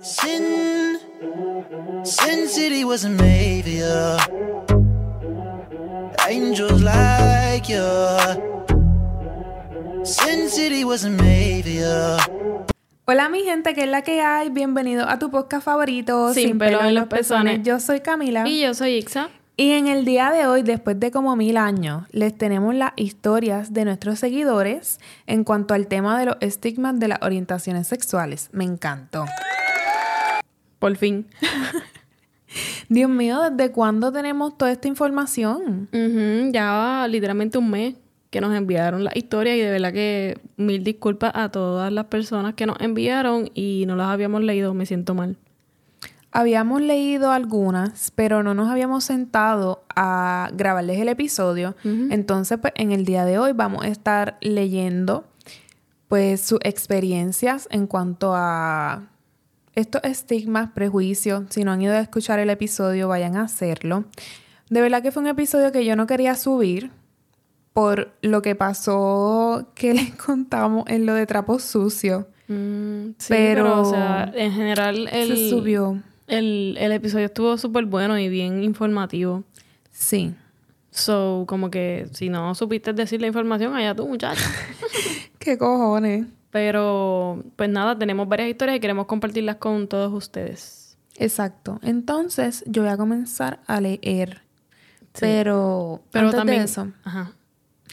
Sin, Sin City wasn't made for you. Angels like you. Sin City wasn't made for you. Hola mi gente, ¿qué es la que hay? Bienvenido a tu podcast favorito, Sin pelo en los pezones. Yo soy Camila. Y yo soy Ixa. Y en el día de hoy, después de como mil años, les tenemos las historias de nuestros seguidores en cuanto al tema de los estigmas de las orientaciones sexuales. Me encantó. Por fin. Dios mío, ¿desde cuándo tenemos toda esta información? Ujú, Ya literalmente un mes que nos enviaron la historia y de verdad que mil disculpas a todas las personas que nos enviaron y no las habíamos leído. Me siento mal. Habíamos leído algunas, pero no nos habíamos sentado a grabarles el episodio. Entonces, pues, en el día de hoy vamos a estar leyendo, pues, sus experiencias en cuanto a estos estigmas, prejuicios. Si no han ido a escuchar el episodio, vayan a hacerlo. De verdad que fue un episodio que yo no quería subir por lo que pasó que les contamos en lo de trapos sucios. Mm, sí, Pero pero, o sea, en general el, Se subió. el, el episodio estuvo súper bueno y bien informativo. Sí. So, como que si no supiste decir la información, allá tú, muchacha. ¿Qué cojones? Pero, pues nada, tenemos varias historias y queremos compartirlas con todos ustedes. Exacto. Entonces, yo voy a comenzar a leer. Sí. Pero, Pero antes también... de eso, Ajá.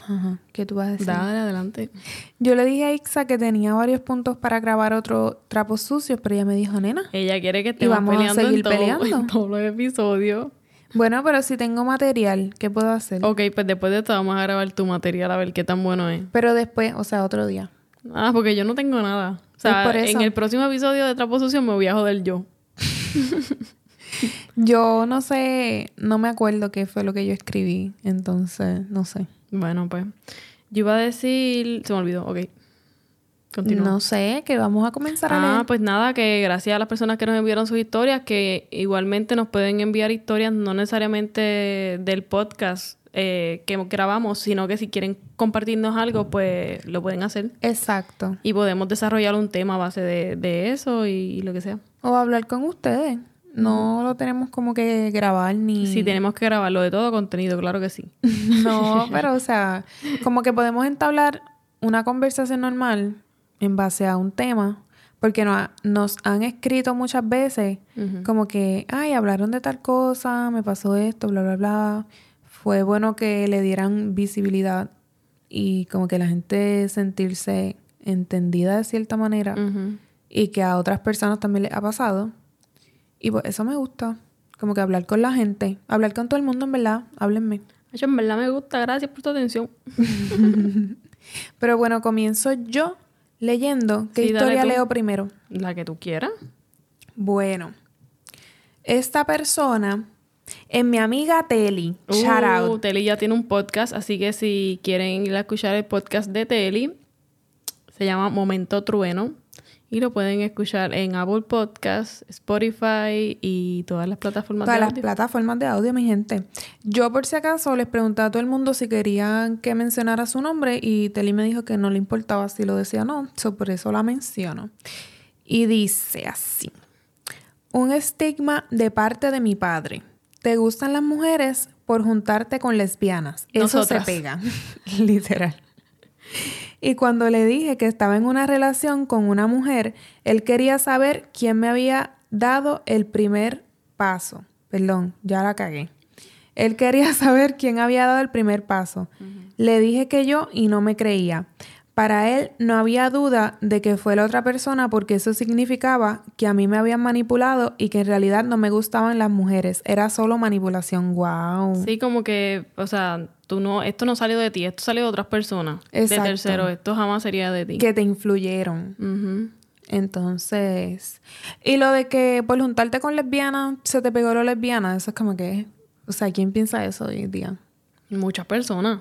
ajá, ¿qué tú vas a decir? Dale, adelante. Yo le dije a Ixa que tenía varios puntos para grabar otro trapos sucios, pero ella me dijo, nena. Ella quiere que estemos vamos a peleando seguir en, todo- peleando. en todos los episodios. Bueno, pero si tengo material, ¿qué puedo hacer? Ok, pues después de esto vamos a grabar tu material a ver qué tan bueno es. Pero después, o sea, otro día. Ah, porque yo no tengo nada. O sea, Es por eso. en el próximo episodio de Trapo Sucio me voy a joder yo. Yo no sé, no me acuerdo qué fue lo que yo escribí, entonces, no sé. Bueno, pues. Yo iba a decir... Se me olvidó, ok. Continúa. No sé, que vamos a comenzar a Ah, leer. pues nada, que gracias a las personas que nos enviaron sus historias, que igualmente nos pueden enviar historias no necesariamente del podcast eh, que grabamos, sino que si quieren compartirnos algo, pues lo pueden hacer. Exacto. Y podemos desarrollar un tema a base de, de eso y, lo que sea. O hablar con ustedes. No lo tenemos como que grabar ni... Si tenemos que grabarlo de todo contenido, claro que sí. No, pero o sea, como que podemos entablar una conversación normal en base a un tema, porque no, nos han escrito muchas veces como que, ay, hablaron de tal cosa, me pasó esto, bla, bla, bla. Fue bueno que le dieran visibilidad y como que la gente sentirse entendida de cierta manera y que a otras personas también les ha pasado. Y pues eso me gusta, como que hablar con la gente, hablar con todo el mundo en verdad, háblenme. Ay, En verdad me gusta, gracias por tu atención. Pero bueno, comienzo yo leyendo. ¿Qué Sí, historia leo primero? La que tú quieras. Bueno, esta persona es mi amiga Teli. Shout Uh, out. Teli ya tiene un podcast, así que si quieren ir a escuchar el podcast de Teli, se llama Momento Trueno. Y lo pueden escuchar en Apple Podcasts, Spotify y todas las plataformas Todas de las audio. plataformas de audio, mi gente. Yo, por si acaso, les pregunté a todo el mundo si querían que mencionara su nombre y Teli me dijo que no le importaba si lo decía o no. So, por eso la menciono. Y dice así. Un estigma de parte de mi padre. ¿Te gustan las mujeres por juntarte con lesbianas? Eso Nosotras. se pega. Literal. Y cuando le dije que estaba en una relación con una mujer, él quería saber quién me había dado el primer paso. Perdón, ya la cagué. Él quería saber quién había dado el primer paso. Le dije que yo y no me creía. Para él no había duda de que fue la otra persona porque eso significaba que a mí me habían manipulado y que en realidad no me gustaban las mujeres. Era solo manipulación. Wow. Sí, como que, o sea, tú no, esto no salió de ti, esto salió de otras personas. Exacto. De tercero, esto jamás sería de ti. Que te influyeron. Entonces, y lo de que por juntarte con lesbianas se te pegó lo lesbiana, eso es como que, o sea, ¿quién piensa eso hoy en día? Muchas personas.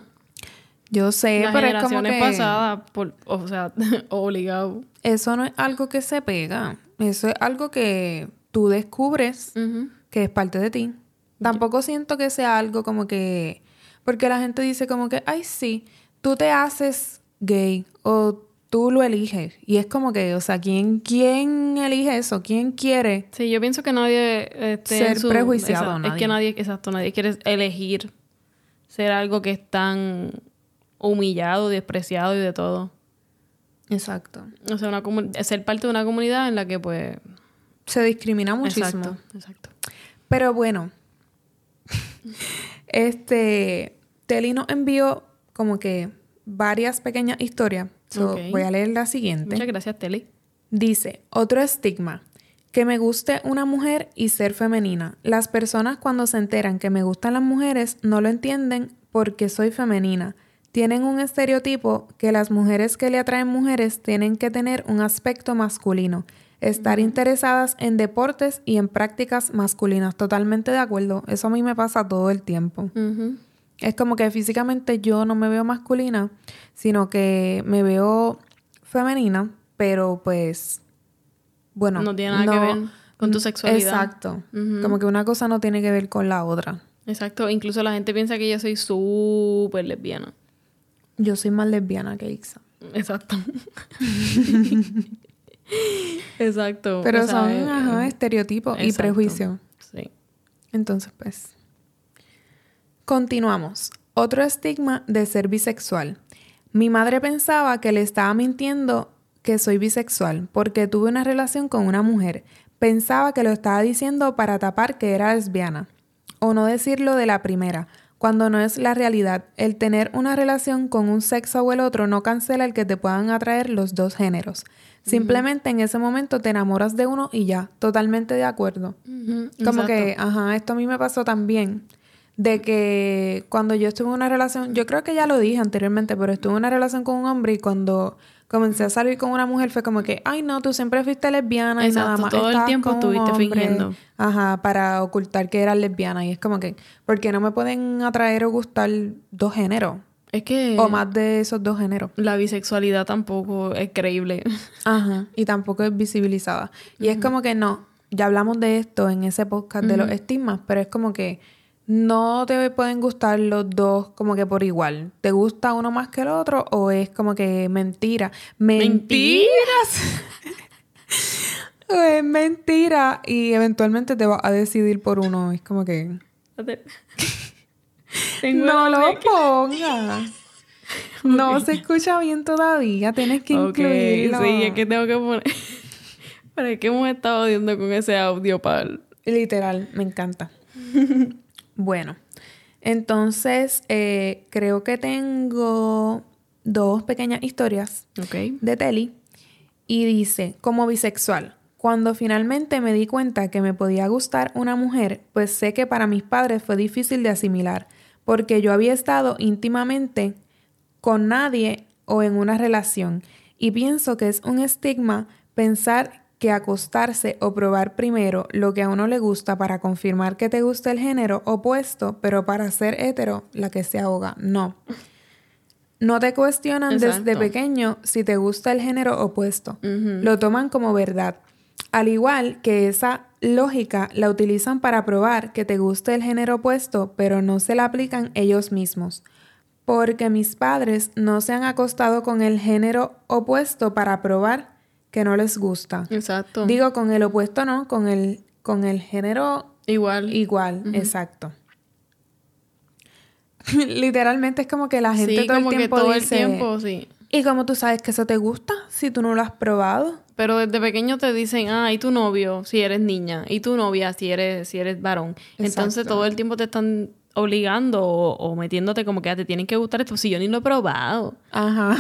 Yo sé, Las pero es como que pasadas, por, o sea, obligado. eso no es algo que se pega, eso es algo que tú descubres que es parte de ti. Tampoco siento que sea algo como que, porque la gente dice como que, ay, sí, tú te haces gay o tú lo eliges. Y es como que, o sea, ¿quién, quién elige eso? ¿Quién quiere? Sí, yo pienso que nadie... Este, Ser su- prejuiciado, exacto, Es nadie. que nadie, exacto, nadie quiere elegir ser algo que es tan humillado, despreciado y de todo. Exacto. O sea, una ser parte de una comunidad en la que pues... Se discrimina muchísimo. Exacto, exacto. Pero bueno, este, Telly nos envió como que varias pequeñas historias. So. Voy a leer la siguiente. Muchas gracias, Telly. Dice, otro estigma, que me guste una mujer y ser femenina. Las personas cuando se enteran que me gustan las mujeres no lo entienden porque soy femenina. Tienen un estereotipo que las mujeres que le atraen mujeres tienen que tener un aspecto masculino, estar interesadas en deportes y en prácticas masculinas. Totalmente de acuerdo. Eso a mí me pasa todo el tiempo. Es como que físicamente yo no me veo masculina, sino que me veo femenina, pero pues, bueno. No tiene nada que ver con tu sexualidad. Exacto. Como que una cosa no tiene que ver con la otra. Exacto. Incluso la gente piensa que yo soy súper lesbiana. Yo soy más lesbiana que Ixa. Exacto. Exacto. Pero O sea, son, eh, ajá, estereotipos y prejuicios. Sí. Entonces, pues. Continuamos. Otro estigma de ser bisexual. Mi madre pensaba que le estaba mintiendo que soy bisexual porque tuve una relación con una mujer. Pensaba que lo estaba diciendo para tapar que era lesbiana. O no decirlo de la primera, cuando no es la realidad. El tener una relación con un sexo o el otro no cancela el que te puedan atraer los dos géneros. Simplemente en ese momento te enamoras de uno y ya, totalmente de acuerdo. Como exacto. que, ajá, esto a mí me pasó también. De que cuando yo estuve en una relación, yo creo que ya lo dije anteriormente, pero estuve en una relación con un hombre y cuando comencé a salir con una mujer fue como que, ay no, tú siempre fuiste lesbiana y nada más. todo el tiempo estuviste hombre". fingiendo. Ajá, para ocultar que eras lesbiana. Y es como que, porque no me pueden atraer o gustar dos géneros. Es que O más de esos dos géneros. la bisexualidad tampoco es creíble. Ajá. Y tampoco es visibilizada. Y es como que no, ya hablamos de esto en ese podcast de los estigmas, pero es como que no te pueden gustar los dos como que por igual. ¿Te gusta uno más que el otro o es como que mentira? Mentiras. es mentira y eventualmente te vas a decidir por uno. Es como que... No lo pongas. No se escucha bien todavía. Tienes que Ok, incluirlo. sí, es que tengo que poner... Pero es que hemos estado viendo con ese audio para... Literal, me encanta. Bueno, entonces eh, creo que tengo dos pequeñas historias de Telly. Y dice, como bisexual, cuando finalmente me di cuenta que me podía gustar una mujer, pues sé que para mis padres fue difícil de asimilar, porque yo había estado íntimamente con nadie o en una relación. Y pienso que es un estigma pensar que acostarse o probar primero lo que a uno le gusta para confirmar que te gusta el género opuesto, pero para ser hetero, la que se ahoga. No. No te cuestionan desde pequeño si te gusta el género opuesto. Lo toman como verdad. Al igual que esa lógica la utilizan para probar que te gusta el género opuesto, pero no se la aplican ellos mismos. Porque mis padres no se han acostado con el género opuesto para probar que no les gusta. Exacto. Digo, con el opuesto no, con el, con el género Igual. igual, exacto. Literalmente es como que la gente sí, todo el como tiempo que todo dice, el tiempo, sí. ¿Y cómo tú sabes que eso te gusta si tú no lo has probado? Pero desde pequeño te dicen, ah, y tu novio si eres niña, y tu novia si eres, si eres varón. Entonces Exacto. todo el tiempo te están obligando o, o metiéndote como que ah, te tienen que gustar esto, si yo ni lo he probado. Ajá.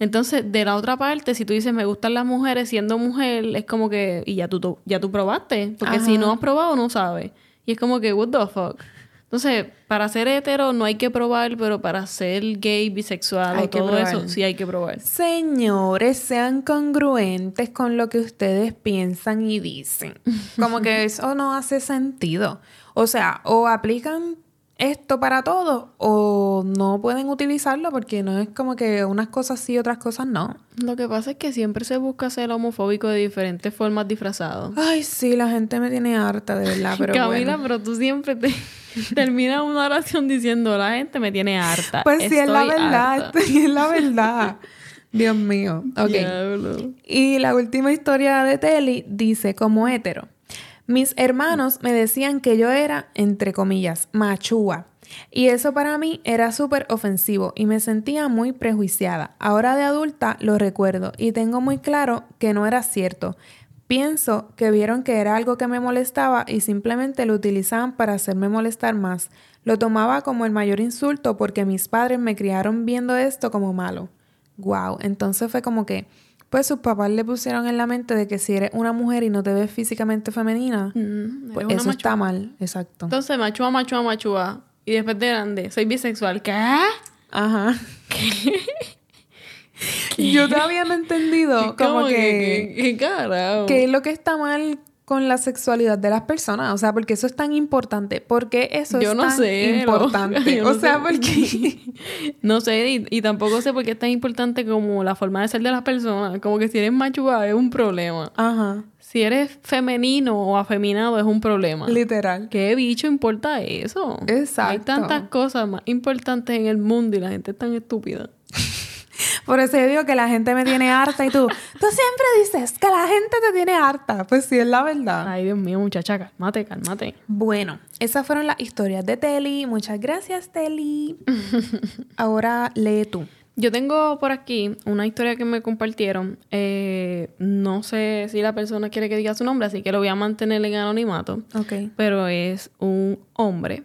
Entonces, de la otra parte, si tú dices me gustan las mujeres siendo mujer, es como que, y ya tú, ya tú probaste, porque si no has probado, no sabes. Y es como que, what the fuck. Entonces, para ser hetero no hay que probar, pero para ser gay, bisexual Hay o todo probar. eso, sí hay que probar. Señores, sean congruentes con lo que ustedes piensan y dicen. Como que eso no hace sentido. O sea, o aplican esto para todo o no pueden utilizarlo porque no es como que unas cosas sí, otras cosas no. Lo que pasa es que siempre se busca ser homofóbico de diferentes formas disfrazado. Ay, sí, la gente me tiene harta, de verdad, pero Camila, bueno. pero tú siempre te terminas una oración diciendo la gente me tiene harta. Pues sí, es la verdad, harta". sí, es la verdad. Dios mío. Ok. Y la última historia de Telly dice como hétero. Mis hermanos me decían que yo era, entre comillas, machúa. Y eso para mí era súper ofensivo y me sentía muy prejuiciada. Ahora de adulta lo recuerdo y tengo muy claro que no era cierto. Pienso que vieron que era algo que me molestaba y simplemente lo utilizaban para hacerme molestar más. Lo tomaba como el mayor insulto porque mis padres me criaron viendo esto como malo. Wow, entonces fue como que, pues sus papás le pusieron en la mente de que si eres una mujer y no te ves físicamente femenina, Mm, pues eso está mal, exacto. Entonces, machúa, machúa, machúa. Y después de grande, soy bisexual. ¿Qué? Ajá. Yo todavía no he entendido como ¿Cómo que, ¿Qué, qué carajo? qué es lo que está mal con la sexualidad de las personas, o sea, porque eso es tan importante, porque eso Yo es no tan sé. importante, yo o no sea, sé. porque No sé, y, y tampoco sé por qué es tan importante como la forma de ser de las personas. Como que si eres machúa es un problema. ajá, Si eres femenino o afeminado es un problema. literal. ¿Qué bicho importa eso? Exacto. Hay tantas cosas más importantes en el mundo y la gente es tan estúpida. Por eso yo digo que la gente me tiene harta y tú, tú siempre dices que la gente te tiene harta, pues sí es la verdad. Ay, Dios mío, muchacha, cálmate, cálmate. Bueno, esas fueron las historias de Telly. Muchas gracias, Telly. Ahora lee tú. Yo tengo por aquí una historia que me compartieron. Eh, no sé si la persona quiere que diga su nombre, así que lo voy a mantener en anonimato. Ok. Pero es un hombre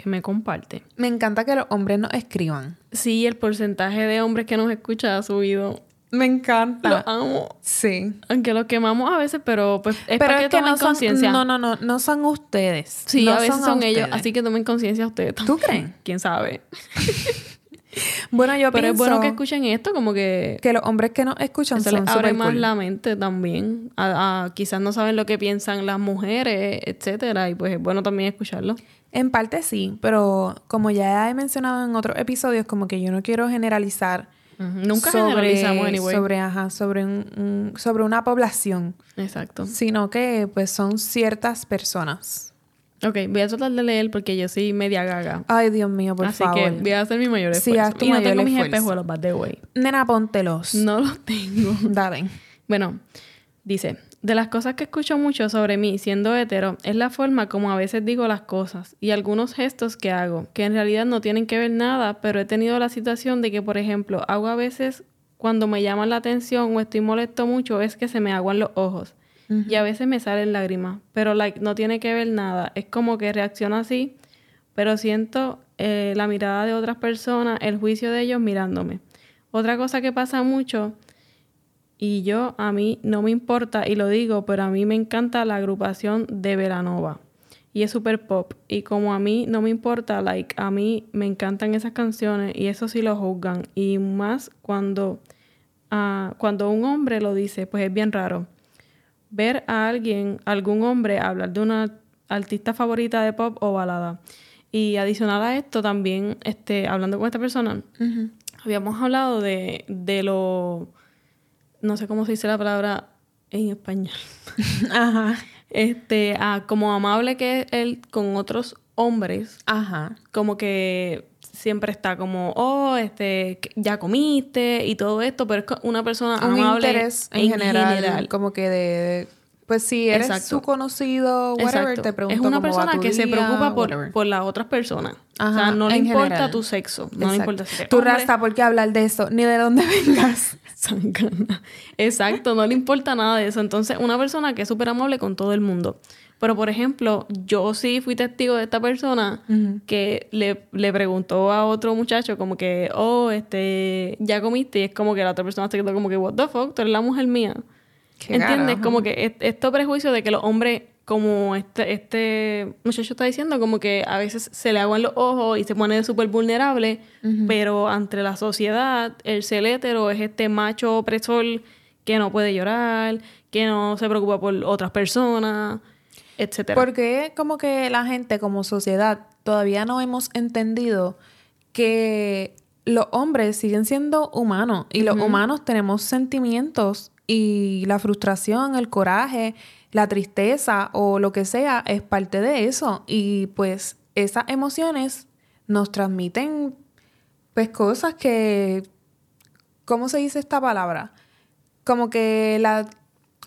que me comparte. Me encanta que los hombres nos escriban. Sí, el porcentaje de hombres que nos escucha ha subido. Me Lo encanta. amo. Sí. Aunque los quemamos a veces, pero pues es Pero para es que, que tomen no conciencia. no, no, no, no son ustedes. Sí, No a veces son, ellos, así que tomen conciencia ustedes ¿Tú también. crees? ¿Quién sabe? Bueno, yo Pero es bueno que escuchen esto, como que que los hombres que nos escuchan eso les abre más cool. la mente también. A, a- quizás no saben lo que piensan las mujeres, etcétera, y pues es bueno también escucharlo. En parte sí, pero como ya he mencionado en otros episodios, como que yo no quiero generalizar. Nunca sobre, generalizamos, anyway. sobre, ajá, sobre, un- un- sobre una población, Exacto. sino que pues son ciertas personas. Ok, voy a tratar de leer porque yo soy media gaga. Ay, Dios mío, por Así favor. que voy a hacer mi mayor Sí, esfuerzo. haz tu y no tengo mis esfuerzo. espejuelos, by the way. Nena, póntelos. No los tengo. Dale. Bueno, dice, de las cosas que escucho mucho sobre mí siendo hetero es la forma como a veces digo las cosas y algunos gestos que hago, que en realidad no tienen que ver nada, pero he tenido la situación de que, por ejemplo, hago a veces cuando me llaman la atención o estoy molesto mucho es que se me aguan los ojos y a veces me salen lágrimas, pero like, no tiene que ver nada, es como que reacciono así, pero siento eh, la mirada de otras personas, el juicio de ellos mirándome. Otra cosa que pasa mucho y yo, a mí no me importa, y lo digo, pero a mí me encanta la agrupación de Veranova. Y es super pop. Y como a mí no me importa, like, a mí me encantan esas canciones y eso sí lo juzgan. Y más cuando, ah, cuando un hombre lo dice, pues es bien raro. Ver a alguien, algún hombre, hablar de una artista favorita de pop o balada. Y adicional a esto, también, este, hablando con esta persona, habíamos hablado de, de lo no sé cómo se dice la palabra en español. Ajá. Este, ah, como amable que es él con otros hombres, Ajá. como que siempre está como, oh, este, ya comiste y todo esto, pero es una persona Un amable interés en, general, como que de... Pues si eres Exacto. su conocido, whatever, Exacto. te pregunto es una cómo va persona tu que se preocupa por, por las otras personas. o Ajá, sea, no le importa general. tu sexo, no le importa si Tu raza, ¿por qué hablar de eso? Ni de dónde vengas. Exacto, no le importa nada de eso. Entonces, una persona que es súper amable con todo el mundo. Pero, por ejemplo, yo sí fui testigo de esta persona que le, le preguntó a otro muchacho como que, oh, este, ya comiste. Y es como que la otra persona se quedó como que, what the fuck, tú eres la mujer mía. Qué ¿Entiendes? carajo. Como que est- este prejuicio de que los hombres, como este, este muchacho está diciendo, como que a veces se le aguan los ojos y se pone súper vulnerable, pero ante la sociedad, el ser hétero es este macho opresor que no puede llorar, que no se preocupa por otras personas, etcétera. Porque como que la gente como sociedad todavía no hemos entendido que los hombres siguen siendo humanos y los humanos tenemos sentimientos y la frustración, el coraje, la tristeza o lo que sea es parte de eso y pues esas emociones nos transmiten pues cosas que ¿cómo se dice esta palabra? Como que la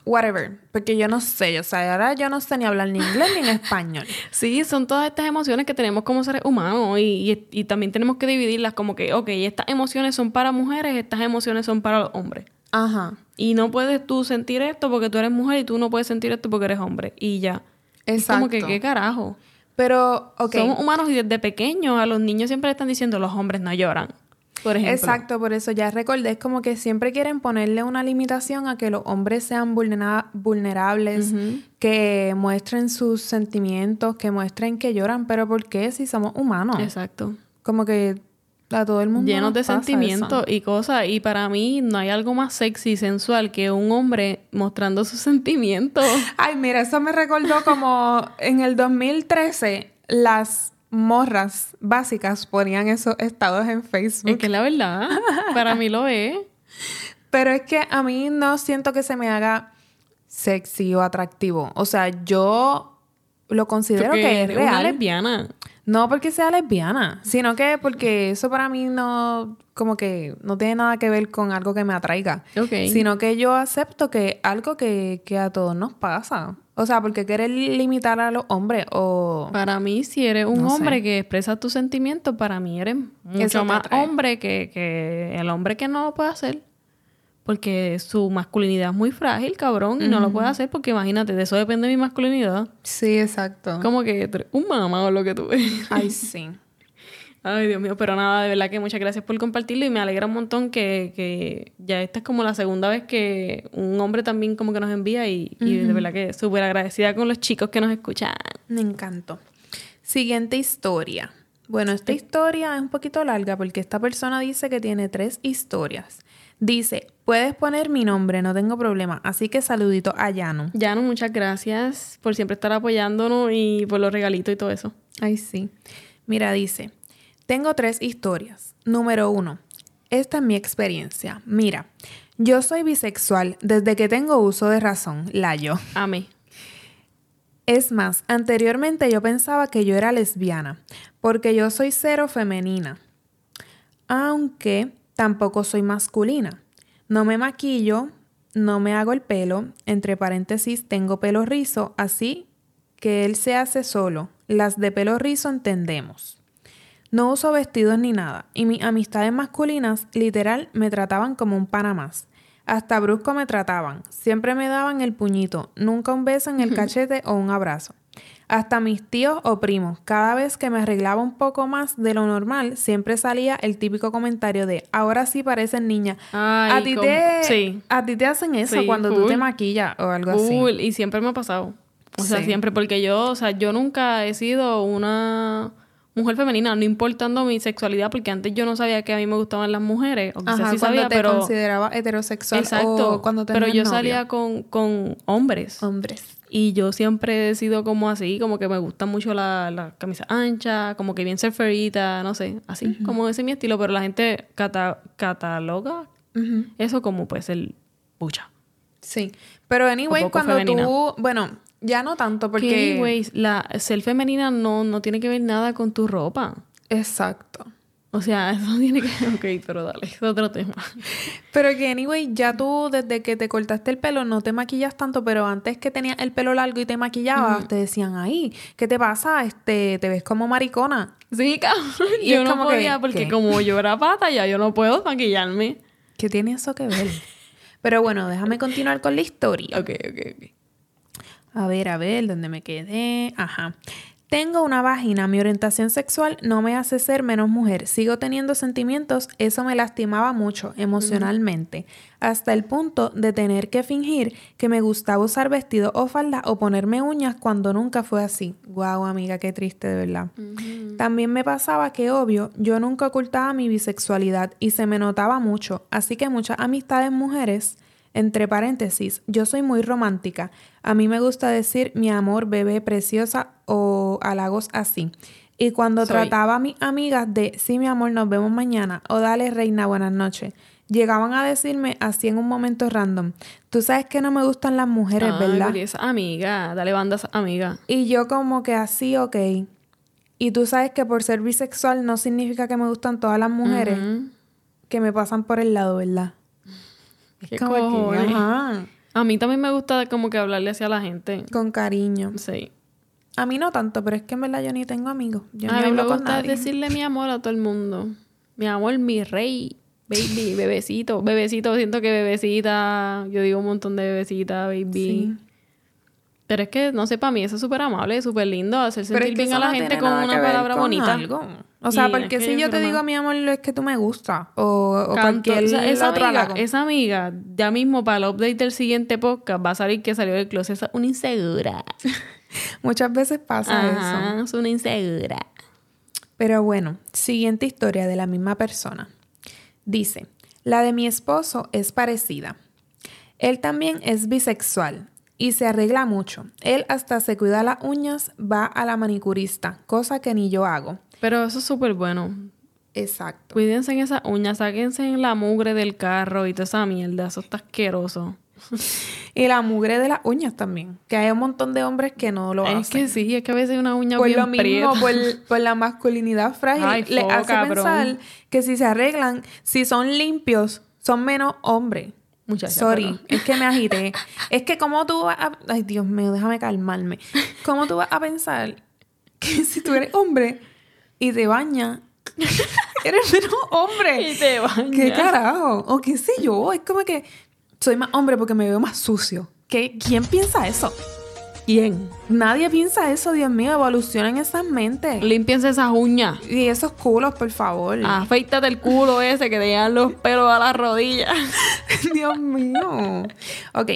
whatever, porque yo no sé, o sea, ahora yo no sé ni hablar ni inglés ni en español. Sí, son todas estas emociones que tenemos como seres humanos y, y- también tenemos que dividirlas como que, ok, estas emociones son para mujeres, estas emociones son para los hombres. Ajá. Y no puedes tú sentir esto porque tú eres mujer y tú no puedes sentir esto porque eres hombre. Y ya. Es como que, Exacto. ¿qué carajo? Pero, ok. Somos humanos y desde pequeños a los niños siempre le están diciendo los hombres no lloran. Por ejemplo. Exacto, por eso ya recordé, es como que siempre quieren ponerle una limitación a que los hombres sean vulnera- vulnerables, que muestren sus sentimientos, que muestren que lloran, pero ¿por qué si somos humanos? Exacto. Como que a todo el mundo Llenos nos de sentimientos y cosas. Y para mí no hay algo más sexy y sensual que un hombre mostrando sus sentimientos. Ay, mira, eso me recordó como en el 2013 las morras básicas ponían esos estados en Facebook. es que la verdad, para mí lo es. Pero es que a mí no siento que se me haga sexy o atractivo. O sea, yo lo considero Porque que es eres una real. lesbiana. No porque sea lesbiana, sino que porque eso para mí no, como que no tiene nada que ver con algo que me atraiga. Sino que yo acepto que algo que, que a todos nos pasa. O sea, porque querer limitar a los hombres o... Para mí, si eres un No sé. hombre que expresa tus sentimientos, para mí eres mucho más hombre que, que el hombre que no lo puede hacer. Porque su masculinidad es muy frágil, cabrón, y no lo puede hacer porque imagínate, de eso depende mi masculinidad. Sí, exacto. Como que eres un mamá o lo que tú ves. Ay, sí. Ay, Dios mío, pero nada, de verdad que muchas gracias por compartirlo y me alegra un montón que, que ya esta es como la segunda vez que un hombre también como que nos envía y, y de verdad que súper agradecida con los chicos que nos escuchan. Me encantó. Siguiente historia. Bueno, esta historia es un poquito larga porque esta persona dice que tiene tres historias. Dice, puedes poner mi nombre, no tengo problema. Así que saludito a Llano. Yano, muchas gracias por siempre estar apoyándonos y por los regalitos y todo eso. Ay, sí. Mira, dice, tengo tres historias. Número uno, esta es mi experiencia. Mira, yo soy bisexual desde que tengo uso de razón, la yo. Amé. Es más, anteriormente yo pensaba que yo era lesbiana, porque yo soy cero femenina. Aunque tampoco soy masculina. No me maquillo, no me hago el pelo, entre paréntesis tengo pelo rizo, así que él se hace solo. Las de pelo rizo entendemos. No uso vestidos ni nada, y mis amistades masculinas literal me trataban como un pana más. Hasta brusco me trataban, siempre me daban el puñito, nunca un beso en el cachete o un abrazo. Hasta mis tíos o primos, cada vez que me arreglaba un poco más de lo normal, siempre salía el típico comentario de ahora sí parecen niña. Ay, a ti te sí. a ti te hacen eso Sí, cuando tú te maquillas o algo así. Cool. Y siempre me ha pasado. O sea, siempre, porque yo, o sea, yo nunca he sido una mujer femenina, no importando mi sexualidad, porque antes yo no sabía que a mí me gustaban las mujeres, o quizás Ajá, sí cuando sabía, te pero... consideraba heterosexual Exacto, o cuando pero yo novio. salía con, con hombres. hombres. Y yo siempre he sido como así, como que me gusta mucho la, la camisa ancha, como que bien surferita, no sé, así, como ese es mi estilo, pero la gente cata- cataloga eso como pues el pucha. Sí. Pero anyway, cuando femenina. tú, bueno, ya no tanto porque Porque, anyways, la ser femenina no, no tiene que ver nada con tu ropa. Exacto. O sea, eso tiene que... Ok, pero dale, es otro tema. Pero que anyway, ya tú desde que te cortaste el pelo no te maquillas tanto, pero antes que tenías el pelo largo y te maquillabas, te decían, "Ay, ¿qué te pasa? Este, te ves como maricona." Sí, cabrón. Y yo es no como que, podía porque ¿qué? como yo era pata, ya yo no puedo maquillarme. ¿Qué tiene eso que ver? Pero bueno, déjame continuar con la historia. Ok, ok, ok. A ver, a ver, ¿dónde me quedé? Ajá. Tengo una vagina, mi orientación sexual no me hace ser menos mujer. Sigo teniendo sentimientos, eso me lastimaba mucho emocionalmente, hasta el punto de tener que fingir que me gustaba usar vestido o falda o ponerme uñas cuando nunca fue así. Guau, amiga, qué triste de verdad. También me pasaba que, obvio, yo nunca ocultaba mi bisexualidad y se me notaba mucho, así que muchas amistades mujeres entre paréntesis, yo soy muy romántica. A mí me gusta decir mi amor, bebé, preciosa o halagos así. Y cuando Soy. trataba a mis amigas de sí, mi amor, nos vemos mañana o dale, reina, buenas noches, llegaban a decirme así en un momento random. Tú sabes que no me gustan las mujeres, Ay, ¿verdad? Amiga, dale bandas, amiga. Y yo como que así, ok. Y tú sabes que por ser bisexual no significa que me gustan todas las mujeres que me pasan por el lado, ¿verdad? Es ¿Qué cojones? ajá, A mí también me gusta como que hablarle hacia la gente. con cariño. Sí. A mí no tanto, pero es que en verdad yo ni tengo amigos. Yo a ni mí me con gusta nadie. decirle mi amor a todo el mundo. Mi amor, mi rey, baby, bebecito, bebecito. Siento que bebecita, yo digo un montón de bebecita, baby. Sí. Pero es que, no sé, para mí eso es súper amable, súper lindo, hacer sentir es que bien a la no gente con una palabra con bonita. algo. O sea, Y porque es si yo te digo mi amor, es que tú me gusta. O, o Canto- cualquier o sea, esa, otro amiga, esa amiga, ya mismo para el update del siguiente podcast, va a salir que salió del closet. Esa es una insegura. Muchas veces pasa eso. Es una insegura. Pero bueno, siguiente historia de la misma persona. Dice, la de mi esposo es parecida. Él también es bisexual y se arregla mucho. Él hasta se cuida las uñas, va a la manicurista, cosa que ni yo hago. Pero eso es súper bueno. Exacto. Cuídense en esa uña, sáquense en la mugre del carro y toda esa mierda. Eso está asqueroso. Y la mugre de las uñas también, que hay un montón de hombres que no lo Es hacen. que sí, es que a veces una uña por bien lo mismo, por, por la masculinidad frágil, Ay, le hace pensar que si se arreglan, si son limpios, son menos hombres. Muchacha, Sorry, pero- es que me agité. es que como tú vas a... Ay, Dios mío, déjame calmarme. ¿Cómo tú vas a pensar que si tú eres hombre y te bañas, eres menos hombre? Y te bañas. ¿Qué carajo? O qué sé yo, es como que soy más hombre porque me veo más sucio. ¿Qué? ¿Quién piensa eso? ¿Quién? Nadie piensa eso, Dios mío, evolucionan esas mentes. Límpiense esas uñas. Y esos culos, por favor. Afeítate el culo ese que te llegan los pelos a las rodillas. Dios mío. Ok.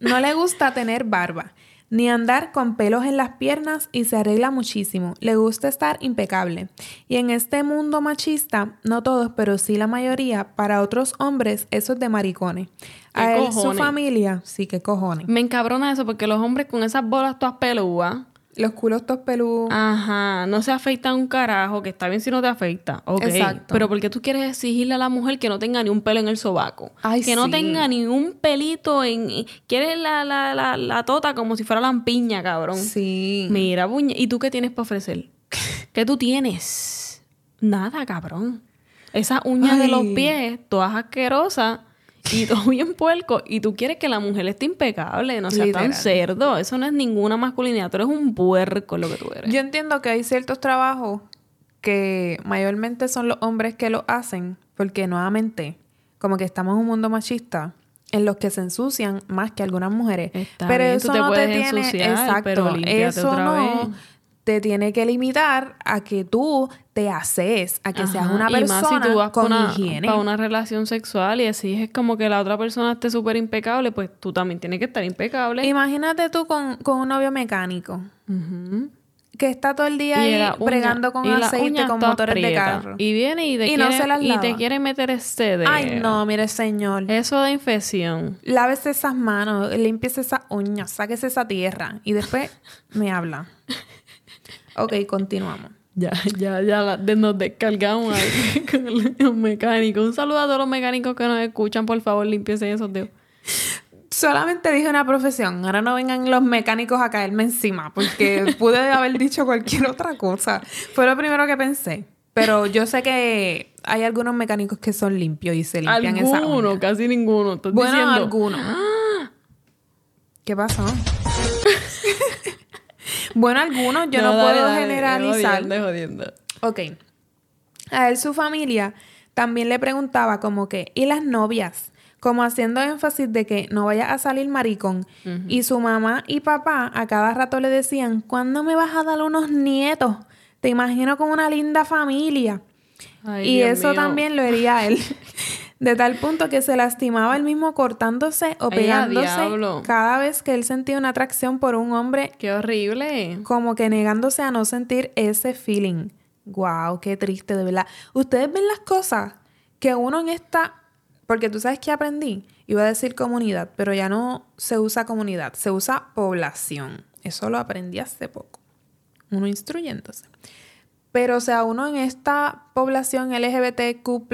No le gusta tener barba, ni andar con pelos en las piernas y se arregla muchísimo. Le gusta estar impecable. Y en este mundo machista, no todos, pero sí la mayoría, para otros hombres eso es de maricones. ¿Qué A él, su familia, sí, que cojones. Me encabrona eso porque los hombres con esas bolas todas pelúas, Los culos tos peludos. ajá, no se afeitan un carajo, que está bien si no te afeita, ok. Exacto. Pero porque tú quieres exigirle a la mujer que no tenga ni un pelo en el sobaco? Ay, que no tenga ni un pelito en... Quieres la, la, la, la tota como si fuera lampiña, cabrón. Sí. Mira, puñe, ¿y tú qué tienes para ofrecer? ¿Qué tú tienes? Nada, cabrón. Esas uñas de los pies, todas asquerosas y todo bien puerco. Y tú quieres que la mujer esté impecable, no sea Literal. tan cerdo. Eso no es ninguna masculinidad. Tú eres un puerco lo que tú eres. Yo entiendo que hay ciertos trabajos que mayormente son los hombres que lo hacen, porque nuevamente, como que estamos en un mundo machista en los que se ensucian más que algunas mujeres. Está pero bien, eso tú te no te puedes tiene, ensuciar, exacto, pero eso otra no vez. Te tiene que limitar a que tú te haces, a que seas una y más persona si tú vas con una, higiene. pa' una relación sexual y así es como que la otra persona esté súper impecable, pues tú también tienes que estar impecable. Imagínate tú con, con un novio mecánico que está todo el día ahí la uña- bregando con y aceite con motores de carro. Y viene y te, Y no quiere, se las y te lava. quiere meter este dedo. Ay, no, mire, señor. Eso da infección. Lávese esas manos, límpiese esas uñas, sáquese esa tierra y después me habla. Ok, continuamos. Ya, ya, ya la- de- nos descargamos ahí con los mecánicos. Un saludo a todos los mecánicos que nos escuchan. Por favor, limpiense esos dedos. Solamente dije una profesión. Ahora no vengan los mecánicos a caerme encima porque pude haber dicho cualquier otra cosa. Fue lo primero que pensé. Pero yo sé que hay algunos mecánicos que son limpios y se limpian esa Alguno, casi ninguno. ¿Estás Bueno, diciendo? algunos. ¿Qué pasó? bueno, algunos. Yo no, dale, puedo dale, generalizar. Jodiendo, jodiendo. Ok. A él su familia también le preguntaba como que, ¿y las novias? Como haciendo énfasis de que no vaya a salir maricón. Y su mamá y papá a cada rato le decían, ¿cuándo me vas a dar unos nietos? Te imagino con una linda familia. Ay, y Dios eso mío. también lo hería a él. De tal punto que se lastimaba él mismo cortándose o pegándose cada vez que él sentía una atracción por un hombre Qué horrible. como que negándose a no sentir ese feeling. Wow, qué triste, de verdad. Ustedes ven las cosas que uno en esta, porque tú sabes que aprendí, iba a decir comunidad, pero ya no se usa comunidad, se usa población. Eso lo aprendí hace poco. Uno instruyéndose. Pero, o sea, uno en esta población LGBTQ,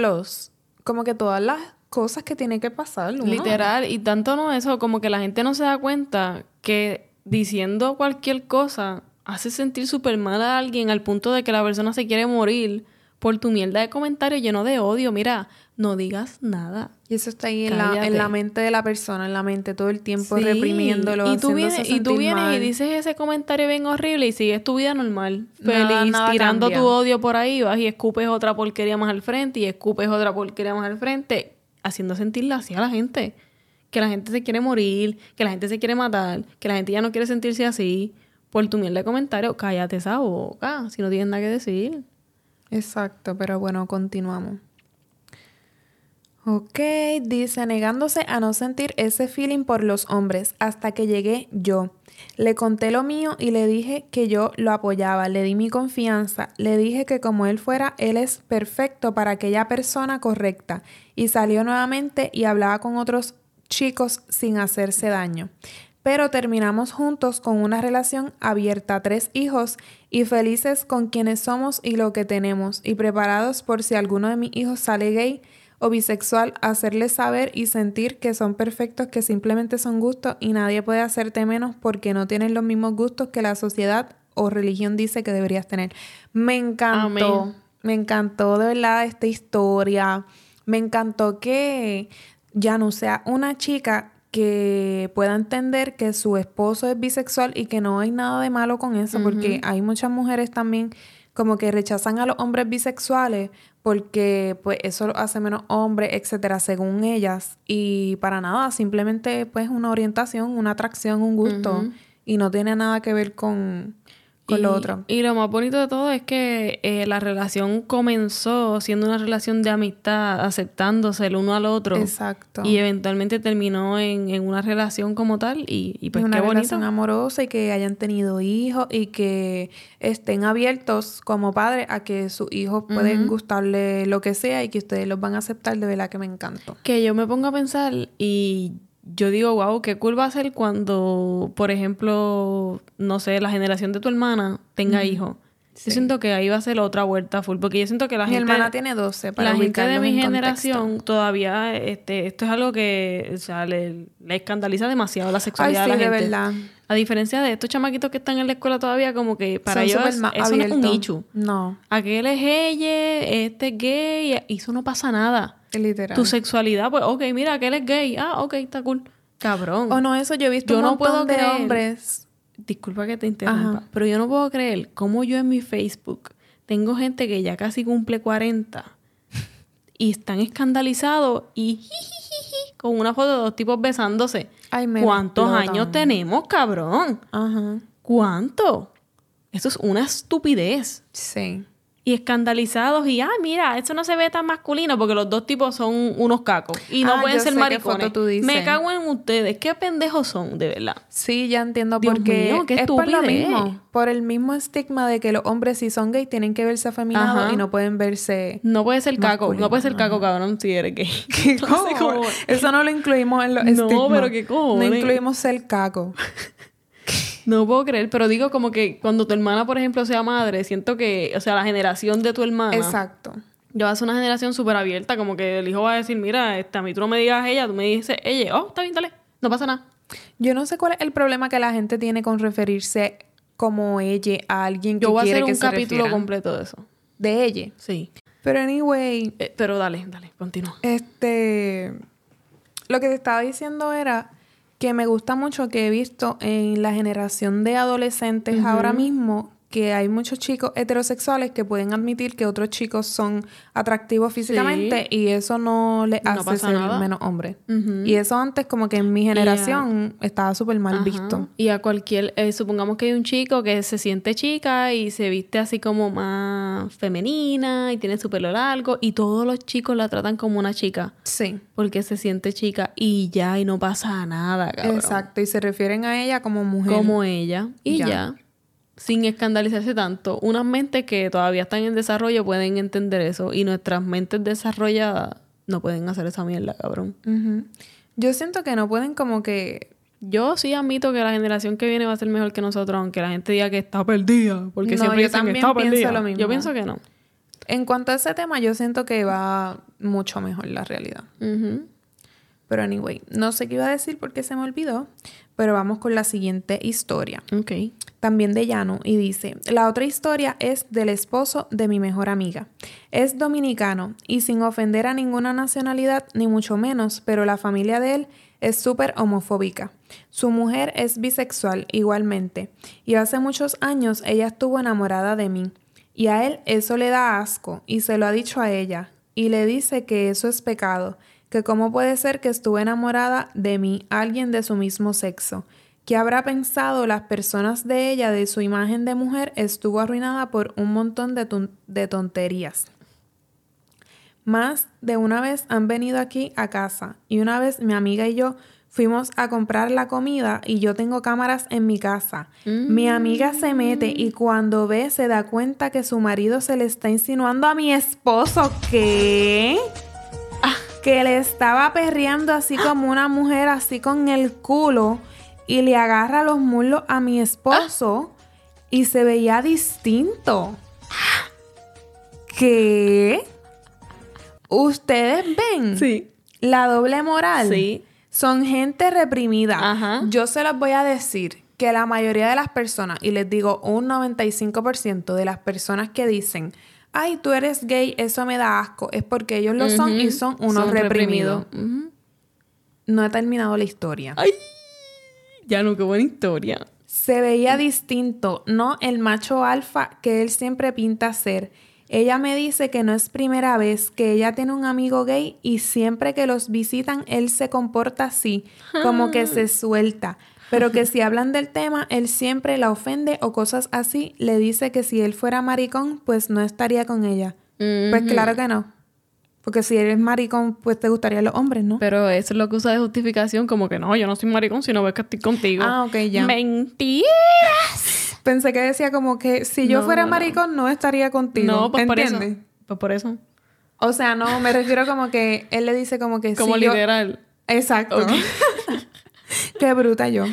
como que todas las cosas que tiene que pasar. Literal, y tanto no eso, como que la gente no se da cuenta que diciendo cualquier cosa hace sentir súper mal a alguien al punto de que la persona se quiere morir por tu mierda de comentario lleno de odio. Mira, no digas nada. Y eso está ahí en la, en la mente de la persona, en la mente todo el tiempo Sí, reprimiéndolo. Y tú vienes, y tú vienes y dices ese comentario bien horrible y sigues tu vida normal. Nada- Feliz, nada tirando cambia. tu odio por ahí, vas y escupes otra porquería más al frente y escupes otra porquería más al frente, haciendo sentirla así a la gente. Que la gente se quiere morir, que la gente se quiere matar, que la gente ya no quiere sentirse así. Por tu mierda de comentario, cállate esa boca, si no tienes nada que decir. Exacto, pero bueno, continuamos. Ok, dice, negándose a no sentir ese feeling por los hombres hasta que llegué yo. Le conté lo mío y le dije que yo lo apoyaba, le di mi confianza, le dije que como él fuera, él es perfecto para aquella persona correcta. Y salió nuevamente y hablaba con otros chicos sin hacerse daño. Pero terminamos juntos con una relación abierta, tres hijos y felices con quienes somos y lo que tenemos y preparados por si alguno de mis hijos sale gay o bisexual, hacerles saber y sentir que son perfectos, que simplemente son gustos y nadie puede hacerte menos porque no tienen los mismos gustos que la sociedad o religión dice que deberías tener. Me encantó, Amén. me encantó de verdad esta historia. Me encantó que ya no sea una chica que pueda entender que su esposo es bisexual y que no hay nada de malo con eso, porque hay muchas mujeres también como que rechazan a los hombres bisexuales porque pues eso los hace menos hombres, etcétera, según ellas. Y para nada, simplemente pues una orientación, una atracción, un gusto. Y no tiene nada que ver con, con y, lo otro. Y lo más bonito de todo es que eh, la relación comenzó siendo una relación de amistad, aceptándose el uno al otro. Exacto. Y eventualmente terminó en, en una relación como tal. Y, y pues una qué bonito. relación amorosa y que hayan tenido hijos y que estén abiertos como padres a que sus hijos pueden gustarle lo que sea y que ustedes los van a aceptar, de verdad que me encantó. Que yo me pongo a pensar y yo digo, wow, qué cool va a ser cuando, por ejemplo, no sé, la generación de tu hermana tenga hijos. Sí. Yo siento que ahí va a ser otra vuelta full, porque yo siento que la Mi gente... hermana tiene 12 para la gente de mi en generación contexto. todavía, este, esto es algo que, o sea, le, le escandaliza demasiado la Ay, sexualidad sí, de la de gente. verdad. A diferencia de estos chamaquitos que están en la escuela todavía, como que para Son ellos eso no es un nicho. No, Aquel es ella, este es gay, y eso no pasa nada. literal. Tu sexualidad, pues, ok, mira, aquel es gay. Ah, ok, está cool. Cabrón. O no, eso yo he visto Yo un no montón puedo de creer. hombres. Disculpa que te interrumpa, Ajá. pero yo no puedo creer cómo yo en mi Facebook tengo gente que ya casi cumple 40 y están escandalizados y con una foto de dos tipos besándose. Ay, me ¿Cuántos años tenemos, cabrón? Ajá. ¿Cuánto? Eso es una estupidez. Sí. Y escandalizados y, ah, mira, eso no se ve tan masculino porque los dos tipos son unos cacos y no Ah, pueden ser maricones. Me cago en ustedes. ¿Qué pendejos son, de verdad? Sí, ya entiendo Dios mío, qué es por lo mismo, por el mismo estigma de que los hombres si son gays tienen que verse afeminados y no pueden verse No puede ser caco, no puede ser caco, cabrón, si eres gay. ¿Qué No sé cómo-? Eso no lo incluimos en los No, estigmas. pero qué cojones. No incluimos ser caco. No puedo creer, pero digo como que cuando tu hermana, por ejemplo, sea madre, siento que, o sea, la generación de tu hermana. Exacto. A ser una generación súper abierta, como que el hijo va a decir, mira, este, a mí tú no me digas ella, tú me dices ella, oh, está bien, dale, no pasa nada. Yo no sé cuál es el problema que la gente tiene con referirse como ella a alguien que Yo voy a hacer que un capítulo refieran completo de eso. de ella. Sí. Pero anyway, Eh, pero dale, dale, continúa. Este, lo que te estaba diciendo era que me gusta mucho que he visto en la generación de adolescentes ahora mismo que hay muchos chicos heterosexuales que pueden admitir que otros chicos son atractivos físicamente y eso no les hace ser nada. menos hombres. Ujú. Y eso antes como que en mi generación estaba súper mal Ajá. visto. Y a cualquier, eh, supongamos que hay un chico que se siente chica y se viste así como más femenina y tiene su pelo largo y todos los chicos la tratan como una chica Sí. porque se siente chica y ya y no pasa nada, cabrón. Exacto, y se refieren a ella como mujer. Como ella y Ya. ya. Sin escandalizarse tanto. Unas mentes que todavía están en desarrollo pueden entender eso y nuestras mentes desarrolladas no pueden hacer esa mierda, cabrón. Yo siento que no pueden como que Yo sí admito que la generación que viene va a ser mejor que nosotros, aunque la gente diga que está perdida. Porque No, siempre yo dicen que también está pienso perdida. lo mismo. Yo pienso que no. En cuanto a ese tema, yo siento que va mucho mejor la realidad. Ujú. Pero anyway, no sé qué iba a decir porque se me olvidó. Pero vamos con la siguiente historia. También de Llano. Y dice, la otra historia es del esposo de mi mejor amiga. Es dominicano y sin ofender a ninguna nacionalidad, ni mucho menos, pero la familia de él es súper homofóbica. Su mujer es bisexual igualmente. Y hace muchos años ella estuvo enamorada de mí. Y a él eso le da asco y se lo ha dicho a ella. Y le dice que eso es pecado que cómo puede ser que estuve enamorada de mí, alguien de su mismo sexo. ¿Qué habrá pensado las personas de ella de su imagen de mujer estuvo arruinada por un montón de, de tonterías? Más de una vez han venido aquí a casa y una vez mi amiga y yo fuimos a comprar la comida y yo tengo cámaras en mi casa. Mi amiga se mete y cuando ve se da cuenta que su marido se le está insinuando a mi esposo. ¿Qué? Que le estaba perreando así como una mujer, así con el culo, y le agarra los muslos a mi esposo y se veía distinto. ¿Qué? ¿Ustedes ven? Sí. La doble moral. Sí. Son gente reprimida. Ajá. Yo se los voy a decir que la mayoría de las personas, y les digo un 95% de las personas que dicen, ay, tú eres gay, eso me da asco, es porque ellos lo son y son unos reprimidos. No he terminado la historia. Ay, ya no, qué buena historia. Se veía distinto, no el macho alfa que él siempre pinta ser. Ella me dice que no es primera vez que ella tiene un amigo gay y siempre que los visitan él se comporta así, como que se suelta. Pero que si hablan del tema, él siempre la ofende o cosas así, le dice que si él fuera maricón, pues no estaría con ella. Pues claro que no. Porque si eres maricón, pues te gustarían los hombres, ¿no? Pero eso es lo que usa de justificación, como que no, yo no soy maricón, sino ves que estoy contigo. Ah, ok, ya. ¡Mentiras! Pensé que decía como que si yo fuera maricón, no estaría contigo. No, pues por eso. Pues por eso. O sea, no, me refiero como que él le dice como que Como si yo- literal. Exacto. Qué bruta yo.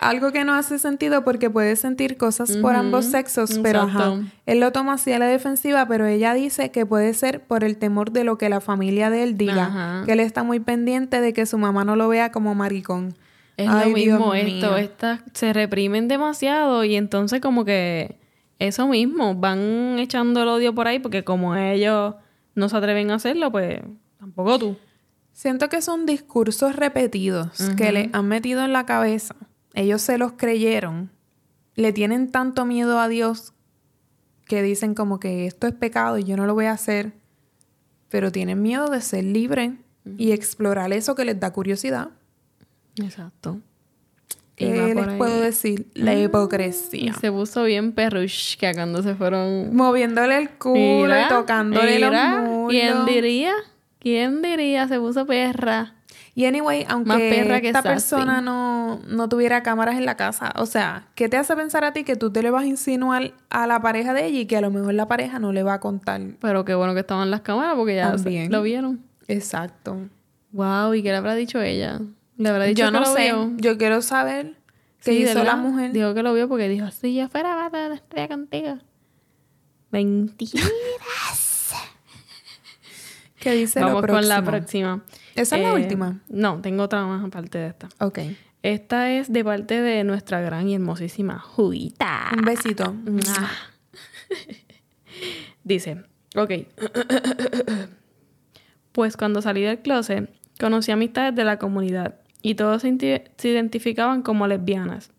Algo que no hace sentido porque puede sentir cosas por ambos sexos, pero ajá. Él lo toma así a la defensiva, pero ella dice que puede ser por el temor de lo que la familia de él diga. Ajá. Que él está muy pendiente de que su mamá no lo vea como maricón. Es Ay, lo Dios mismo esto. Estas se reprimen demasiado y entonces como que eso mismo, van echando el odio por ahí porque como ellos no se atreven a hacerlo, pues tampoco tú. Siento que son discursos repetidos que le han metido en la cabeza. Ellos se los creyeron. Le tienen tanto miedo a Dios que dicen como que esto es pecado y yo no lo voy a hacer. Pero tienen miedo de ser libres y explorar eso que les da curiosidad. Exacto. ¿Qué les puedo decir? La Y hipocresía. se puso bien perrushka cuando se fueron. Moviéndole el culo Mira, y tocándole mira, los muslos. ¿Quién diría? ¿Quién diría? Se puso perra. Y anyway, aunque Más perra que esta sassy. persona no, no tuviera cámaras en la casa, o sea, ¿qué te hace pensar a ti que tú te le vas a insinuar a la pareja de ella y que a lo mejor la pareja no le va a contar? Pero qué bueno que estaban las cámaras porque ya se- lo vieron. Exacto. Wow, ¿y qué le habrá dicho ella? ¿Le habrá dicho Yo que no lo sé, vio? yo quiero saber qué Sí, hizo la mujer. Dijo que lo vio porque dijo, si yo fuera bata, estaría contigo. Mentira. ¿Qué dice Vamos lo con la próxima. ¿Esa es la Eh, última? No, tengo otra más aparte de esta. Ok. Esta es de parte de nuestra gran y hermosísima Juita. Un besito. Dice, ok. pues cuando salí del closet, conocí amistades de la comunidad y todos se, identificaban como lesbianas.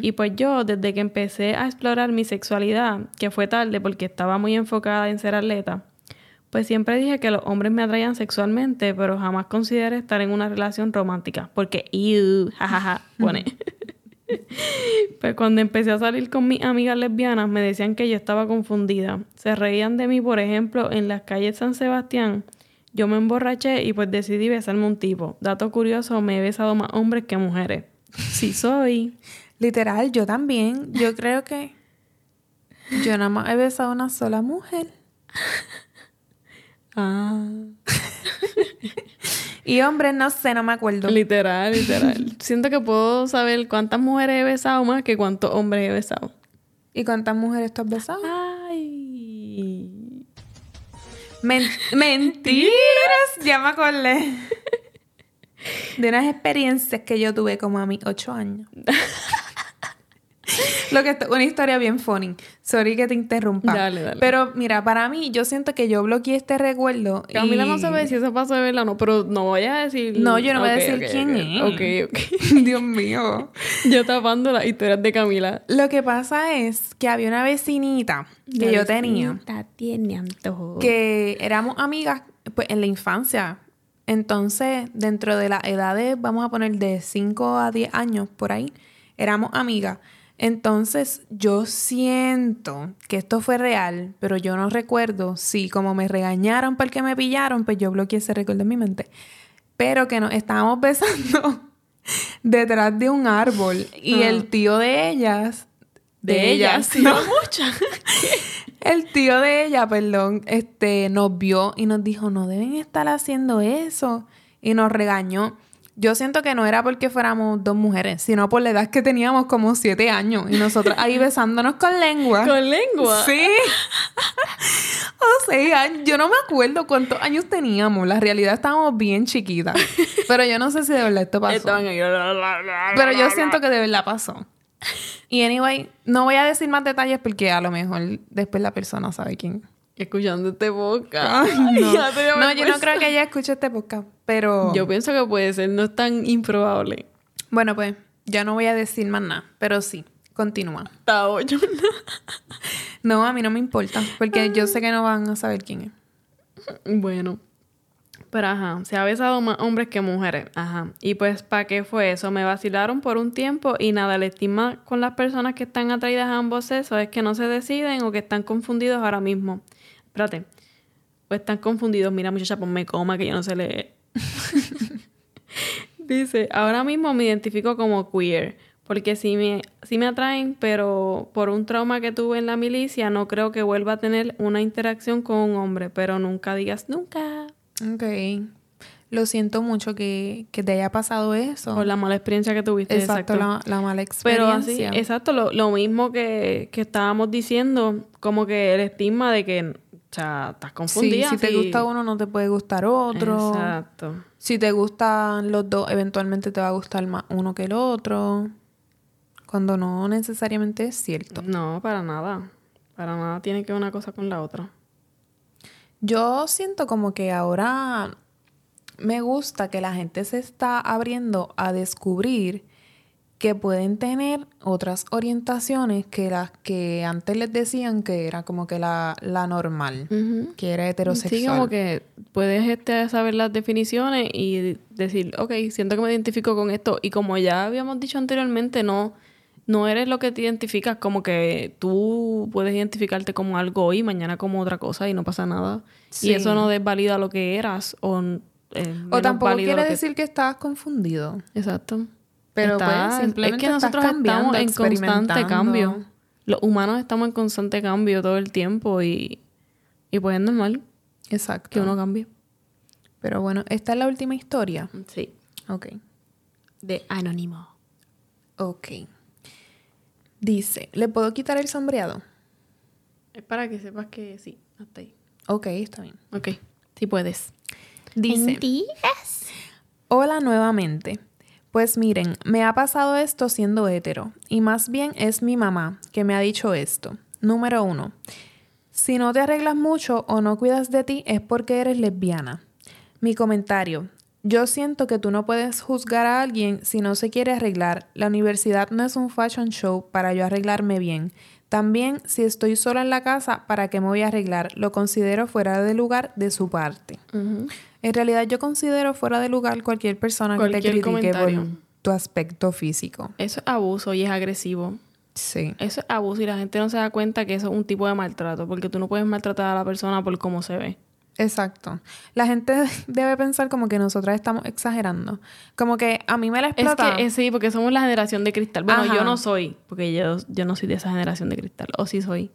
Y pues yo, desde que empecé a explorar mi sexualidad, que fue tarde porque estaba muy enfocada en ser atleta, pues siempre dije que los hombres me atraían sexualmente, pero jamás consideré estar en una relación romántica, porque, iu, jajaja, pone. pues cuando empecé a salir con mis amigas lesbianas, me decían que yo estaba confundida. Se reían de mí, por ejemplo, en las calles San Sebastián. Yo me emborraché y pues decidí besarme un tipo. Dato curioso, me he besado más hombres que mujeres. Sí soy. Literal, yo también. Yo creo que yo nada más he besado a una sola mujer. Ah. Y hombre, no sé, no me acuerdo. Literal, literal. Siento que puedo saber cuántas mujeres he besado más que cuántos hombres he besado. ¿Y cuántas mujeres tú has besado? Ay. Men- ¡Mentiras! Ya me acordé. de unas experiencias que yo tuve como a mis ocho años. Lo que una historia bien funny. Sorry que te interrumpa. Dale, dale. Pero mira, para mí, yo siento que yo bloqueé este recuerdo. y- Camila no sabe si eso pasó de verdad o no, pero no voy a decir. No, yo no voy a decir quién es. Ok, ok. Dios mío. Yo tapando las historias de Camila. Lo que pasa es que había una vecinita que yo tenía tiene antojo. que éramos amigas pues, en la infancia. Entonces, dentro de las edades, vamos a poner de 5 a 10 años por ahí, éramos amigas. Entonces, yo siento que esto fue real, pero yo no recuerdo si como me regañaron porque me pillaron, pues yo bloqueé ese recuerdo en mi mente. Pero que nos estábamos besando detrás de un árbol y Ah. el tío de ellas... de ellas, sí, no, muchas. el tío de ella, perdón, este, nos vio y nos dijo, no deben estar haciendo eso. Y nos regañó. Yo siento que no era porque fuéramos dos mujeres, sino por la edad que teníamos como siete años. Y nosotros ahí besándonos con lengua. Con lengua. Sí. o sea, yo no me acuerdo cuántos años teníamos. La realidad estábamos bien chiquitas. Pero yo no sé si de verdad esto pasó. Pero yo siento que de verdad pasó. Y anyway, no voy a decir más detalles porque a lo mejor después la persona sabe quién. Escuchando este boca. Ay, no. Yo no creo que ella escuche este podcast, pero Yo pienso que puede ser, no es tan improbable. bueno, pues ya no voy a decir más nada, pero sí, continúa. No, a mí no me importa, porque yo sé que no van a saber quién es. Bueno. Pero ajá, se ha besado más hombres que mujeres. Ajá. Y pues, ¿para qué fue eso? Me vacilaron por un tiempo y nada, la estima con las personas que están atraídas a ambos sexos es que no se deciden o que están confundidos ahora mismo. Espérate. O están confundidos. Mira, muchacha, ponme coma que yo no sé leer. Dice, ahora mismo me identifico como queer, porque sí me, sí me atraen, pero por un trauma que tuve en la milicia no creo que vuelva a tener una interacción con un hombre, pero nunca digas nunca. Ok. Lo siento mucho que, que te haya pasado eso. Por la mala experiencia que tuviste. exacto, Exacto. La, la mala Pero experiencia. así, exacto, lo, lo mismo que, que estábamos diciendo, como que el estigma de que, o sea, estás Sí, confundida. si te sí. gusta uno, no te puede gustar otro. Exacto. Si te gustan los dos, eventualmente te va a gustar más uno que el otro. Cuando no necesariamente es cierto. No, para nada. Para nada tiene que ver una cosa con la otra. Yo siento como que ahora me gusta que la gente se está abriendo a descubrir que pueden tener otras orientaciones que las que antes les decían que era como que la, la normal, que era heterosexual. Sí, como que puedes este, saber las definiciones y decir, ok, siento que me identifico con esto. Y como ya habíamos dicho anteriormente, no, no eres lo que te identificas, como que tú puedes identificarte como algo hoy, mañana como otra cosa y no pasa nada. Sí. Y eso no desvalida lo que eras o, eh, O tampoco quiere que- decir que estabas confundido. Exacto. Pero pues, simplemente es que nosotros estamos en constante cambio. Los humanos estamos en constante cambio todo el tiempo y, y pues es normal Exacto. que uno cambie. Pero bueno, esta es la última historia. Sí. Ok. De anónimo. Ok. Dice, ¿le puedo quitar el sombreado? Es para que sepas que sí, hasta ahí. Ok, está bien. Ok, sí puedes. Dice, hola nuevamente. Pues miren, me ha pasado esto siendo hetero, y más bien es mi mamá que me ha dicho esto. Número uno, si no te arreglas mucho o no cuidas de ti es porque eres lesbiana. Mi comentario, yo siento que tú no puedes juzgar a alguien si no se quiere arreglar. La universidad no es un fashion show para yo arreglarme bien. También, si estoy sola en la casa, ¿para qué me voy a arreglar? Lo considero fuera de lugar de su parte. En realidad yo considero fuera de lugar cualquier persona que te Cualquier critique por comentario. tu aspecto físico. Eso es abuso y es agresivo. Sí. Eso es abuso y la gente no se da cuenta que eso es un tipo de maltrato, porque tú no puedes maltratar a la persona por cómo se ve. Exacto. La gente debe pensar como que nosotras estamos exagerando. Como que a mí me la Es explota. que eh, sí, porque somos la generación de cristal. Bueno, Ajá. yo no soy, porque yo, yo no soy de esa generación de cristal. O sí soy.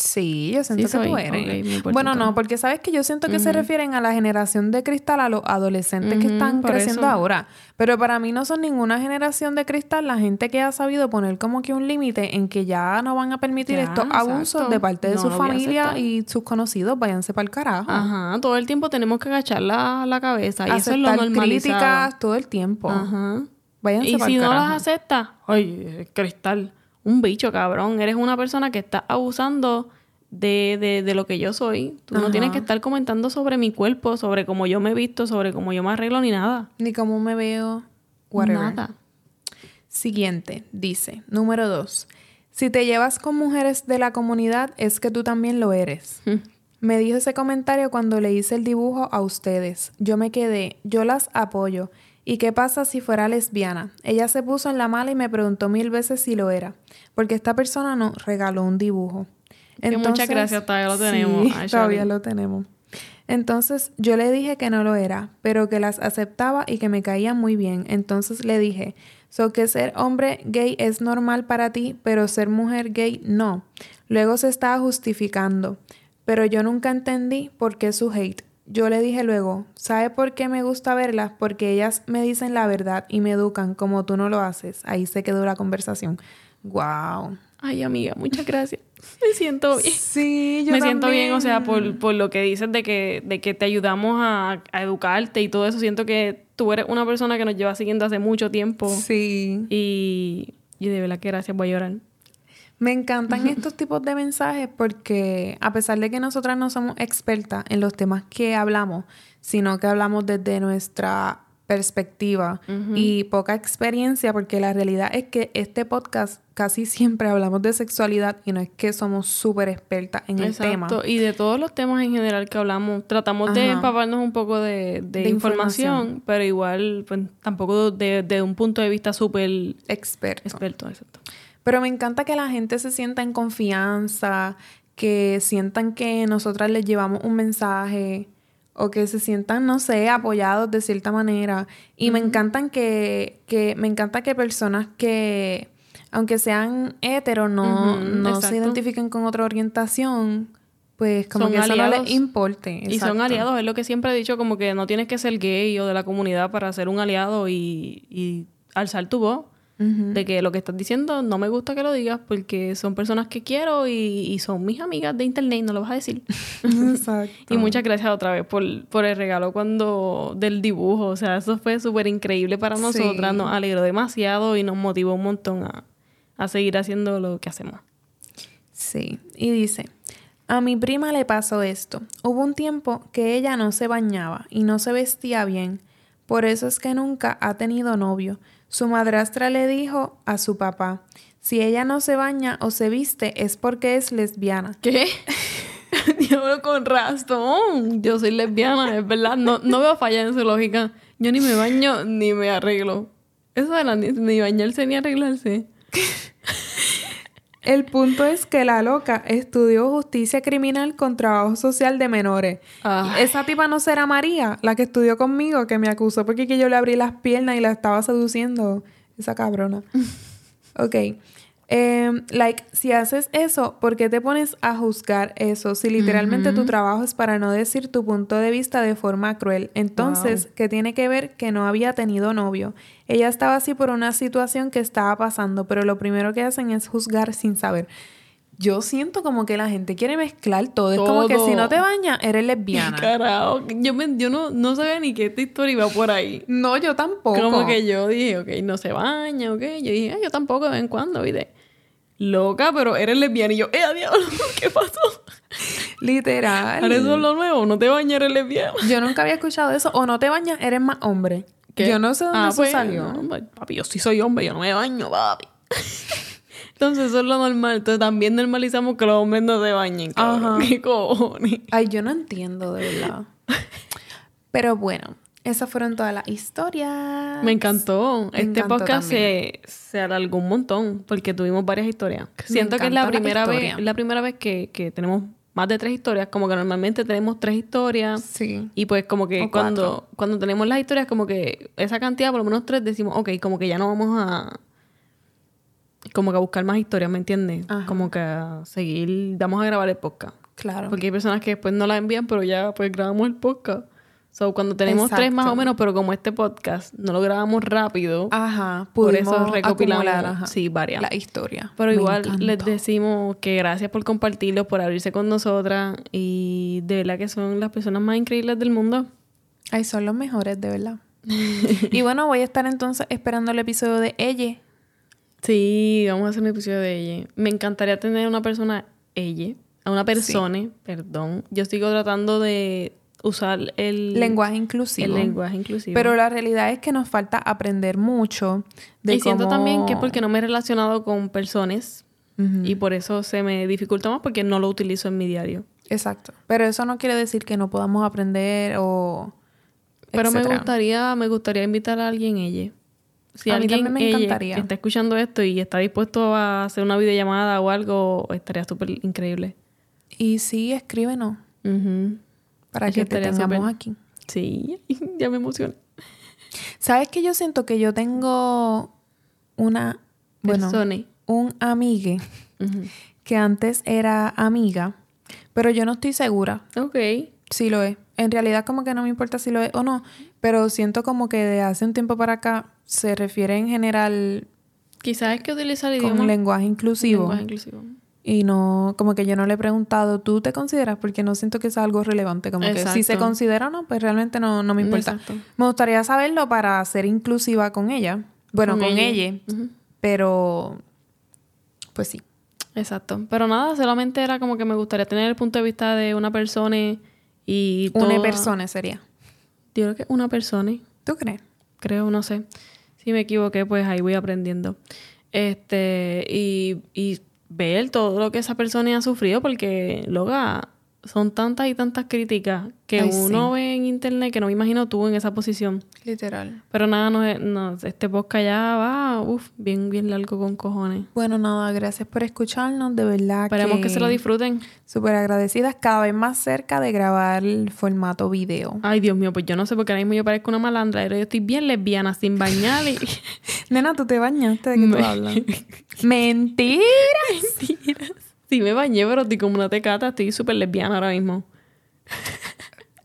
Sí, yo siento Sí que tú soy. eres. Me porto bueno, en no, porque sabes que yo siento que se refieren a la generación de cristal, a los adolescentes que están creciendo eso. ahora. Pero para mí no son ninguna generación de cristal la gente que ha sabido poner como que un límite en que ya no van a permitir Ya, estos abusos exacto. de parte de No su familia aceptar. y sus conocidos. Váyanse para el carajo. Ajá, todo el tiempo tenemos que agachar la, la cabeza. Y eso es lo Aceptar normalizado. críticas todo el tiempo. Ajá. Váyanse Y si no carajo. las aceptas, ay, cristal, un bicho, cabrón. Eres una persona que está abusando de, de, de lo que yo soy. Tú no tienes que estar comentando sobre mi cuerpo, sobre cómo yo me he visto, sobre cómo yo me arreglo, ni nada. Ni cómo me veo. Whatever. Nada. Siguiente, dice, número dos. Si te llevas con mujeres de la comunidad, es que tú también lo eres. Mm. Me dijo ese comentario cuando le hice el dibujo a ustedes. Yo me quedé, yo las apoyo. ¿Y qué pasa si fuera lesbiana? Ella se puso en la mala y me preguntó mil veces si lo era, porque esta persona nos regaló un dibujo. Que muchas gracias, todavía lo tenemos. Sí, todavía lo tenemos. Entonces yo le dije que no lo era, pero que las aceptaba y que me caía muy bien. Entonces le dije, so que ser hombre gay es normal para ti, pero ser mujer gay no. Luego se estaba justificando, pero yo nunca entendí por qué su hate. Yo le dije luego, ¿sabe por qué me gusta verlas? Porque ellas me dicen la verdad y me educan como tú no lo haces. Ahí se quedó la conversación. Wow. Ay, amiga, muchas gracias. Me siento bien. Sí, yo me siento bien, o sea, también. por, por lo que dices de que, de que te ayudamos a, a educarte y todo eso. Siento que tú eres una persona que nos lleva siguiendo hace mucho tiempo. Sí. Y, y de verdad que gracias, voy a llorar. Me encantan estos tipos de mensajes porque a pesar de que nosotras no somos expertas en los temas que hablamos, sino que hablamos desde nuestra perspectiva y poca experiencia, porque la realidad es que este podcast casi siempre hablamos de sexualidad y no es que somos súper expertas en el tema. Exacto. Y de todos los temas en general que hablamos, tratamos de empaparnos un poco de, de De información, información. pero igual, pues tampoco de, de un punto de vista súper Experto. experto. Exacto. Pero me encanta que la gente se sienta en confianza, que sientan que nosotras les llevamos un mensaje o que se sientan, no sé, apoyados de cierta manera. Y me encantan que, que, me encanta que personas que, aunque sean heteros, no, no se identifiquen con otra orientación, pues como Son que eso no aliados. les importe. Y son aliados, es lo que siempre he dicho, como que no tienes que ser gay o de la comunidad para ser un aliado y, y alzar tu voz. De que lo que estás diciendo no me gusta que lo digas porque son personas que quiero y, y son mis amigas de internet, no lo vas a decir. Exacto. Y muchas gracias otra vez por, por el regalo cuando del dibujo. O sea, eso fue súper increíble para Sí. nosotras. Nos alegró demasiado y nos motivó un montón a, a seguir haciendo lo que hacemos. Sí, y dice, a mi prima le pasó esto. Hubo un tiempo que ella no se bañaba y no se vestía bien. Por eso es que nunca ha tenido novio. Su madrastra le dijo a su papá, si ella no se baña o se viste es porque es lesbiana. ¿Qué? Diablo con razón. Yo soy lesbiana, es verdad. No, no veo falla en su lógica. Yo ni me baño ni me arreglo. Eso de la, ni, ni bañarse ni arreglarse. El punto es que la loca estudió justicia criminal con trabajo social de menores. Ay. Esa tipa no será María, la que estudió conmigo, que me acusó porque que yo le abrí las piernas y la estaba seduciendo. Esa cabrona. ok. Em, like, si haces eso, ¿por qué te pones a juzgar eso? Si literalmente tu trabajo es para no decir tu punto de vista de forma cruel. Entonces, ¿qué tiene que ver que no había tenido novio? Ella estaba así por una situación que estaba pasando, pero lo primero que hacen es juzgar sin saber. Yo siento como que la gente quiere mezclar todo. Es como que si no te bañas, eres lesbiana. Carajo. Yo, me, yo no, no sabía ni que esta historia iba por ahí. No, yo tampoco. Como que yo dije, ok, no se baña, ok. Yo dije, "Ah, yo tampoco de vez en cuando, ¿viste? Loca, pero eres lesbiana. Y yo, ¡eh, diablo! ¿Qué pasó? Literal. Ahora eso es lo nuevo, no te bañas, eres lesbiana. Yo nunca había escuchado eso. O no te bañas, eres más hombre. ¿Qué? Yo no sé dónde Ah, eso pues, salió. no, pues, papi, yo sí soy hombre, yo no me baño, papi. Entonces eso es lo normal. Entonces también normalizamos que los hombres no se bañen. cabrón. Ajá. ¿Qué cojones? Ay, yo no entiendo, de verdad. Pero bueno, esas fueron todas las historias. Me encantó. Me este encantó podcast se, se alargó un montón porque tuvimos varias historias. Me Siento que es la primera vez, la primera vez que, que tenemos más de tres historias. Como que normalmente tenemos tres historias. Sí. Y pues como que cuando, cuando tenemos las historias, como que esa cantidad, por lo menos tres, decimos, ok, como que ya no vamos a como que a buscar más historias, ¿me entiendes? Ajá. Como que a seguir, vamos a grabar el podcast. Claro. Porque hay personas que después no la envían, pero ya pues grabamos el podcast. So, cuando tenemos tres más o menos, pero como este podcast no lo grabamos rápido, Ajá, por eso recopilamos acumular, ajá, sí, varias. la historia. Pero Me igual les decimos que gracias por compartirlo, por abrirse con nosotras y de verdad que son las personas más increíbles del mundo. Ay, son los mejores, de verdad. y bueno, voy a estar entonces esperando el episodio de ella. Sí, vamos a hacer un episodio de ella. Me encantaría tener una persona, ella, a una persona, perdón. Yo sigo tratando de usar el Lenguaje inclusivo. el lenguaje inclusivo. Pero la realidad es que nos falta aprender mucho de y siento también que es porque no me he relacionado con personas y por eso se me dificulta más porque no lo utilizo en mi diario. Exacto. Pero eso no quiere decir que no podamos aprender o... Pero me gustaría, me gustaría invitar a alguien ella. Si A mí alguien también me encantaría. está escuchando esto y está dispuesto a hacer una videollamada o algo, estaría súper increíble. Y sí, escríbenos Ujú. Para que te tengamos aquí. Sí, ya me emocioné. ¿Sabes que yo siento que yo tengo una... Bueno, Persone. un amigue que antes era amiga, pero yo no estoy segura Ok. si lo es. En realidad como que no me importa si lo es o no, pero siento como que de hace un tiempo para acá se refiere en general Quizás es que utiliza el con idioma. lenguaje inclusivo. lenguaje inclusivo. Y no, como que yo no le he preguntado, ¿tú te consideras? Porque no siento que sea algo relevante. Como que si se considera o no, pues realmente no, no me importa. Exacto. Me gustaría saberlo para ser inclusiva con ella. Bueno, con, ella. Pero, pues sí. Exacto. Pero nada, solamente era como que me gustaría tener el punto de vista de una persona y Una persona sería. Yo creo que una persona, ¿Tú crees? creo, no sé. Si me equivoqué, pues ahí voy aprendiendo. Este, y, y ver todo lo que esa persona ha sufrido, porque, loca, son tantas y tantas críticas que Ay, uno sí. ve en internet que no me imagino tú en esa posición. Literal. Pero nada, no, no este podcast ya va, uff, bien, bien largo con cojones. Bueno, nada, gracias por escucharnos. De verdad Esperemos que se lo disfruten. Súper agradecidas. Cada vez más cerca de grabar el formato video. Ay, Dios mío, pues yo no sé porque ahora mismo yo parezco una malandra. Pero yo estoy bien lesbiana, sin bañar y... Nena, tú te bañaste de que tú Me- hablas. Mentira. Mentiras. Sí me bañé, pero estoy como una tecata. Estoy súper lesbiana ahora mismo.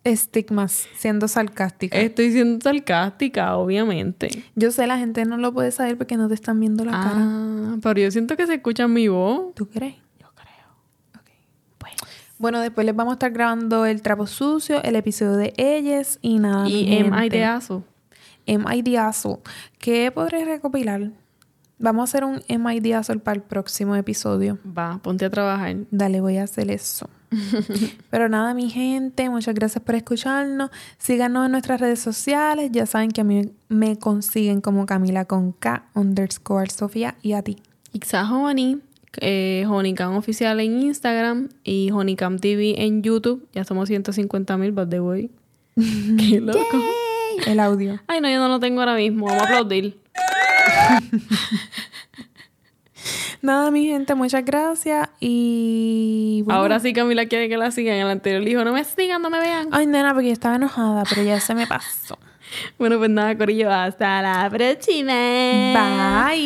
Estigmas, siendo sarcástica. Estoy siendo sarcástica, obviamente. Yo sé, la gente no lo puede saber porque no te están viendo la cara. Ah, pero yo siento que se escucha mi voz. ¿Tú crees? Yo creo. Pues. Bueno, después les vamos a estar grabando el trapo sucio, el episodio de ellas y nada. Y mi ideazo. MID Azul. ¿Qué podré recopilar? Vamos a hacer un MID Azul para el próximo episodio. Va, ponte a trabajar. Dale, voy a hacer eso. Pero nada, mi gente, muchas gracias por escucharnos. Síganos en nuestras redes sociales. Ya saben que a mí me consiguen como Camila con K underscore Sofía y a ti. Ixa Honey, eh, Honeycam oficial en Instagram y Honeycam TV en YouTube. Ya somos 150 mil, but the way. Qué loco. El audio. Ay, no, yo no lo tengo ahora mismo. Vamos a aplaudir. Nada, mi gente, muchas gracias. Y. Bueno. Ahora sí, Camila quiere que la sigan. El anterior dijo: No me sigan, no me vean. Ay, nena, porque yo estaba enojada, pero ya se me pasó. bueno, pues nada, Corillo, hasta la próxima. Bye.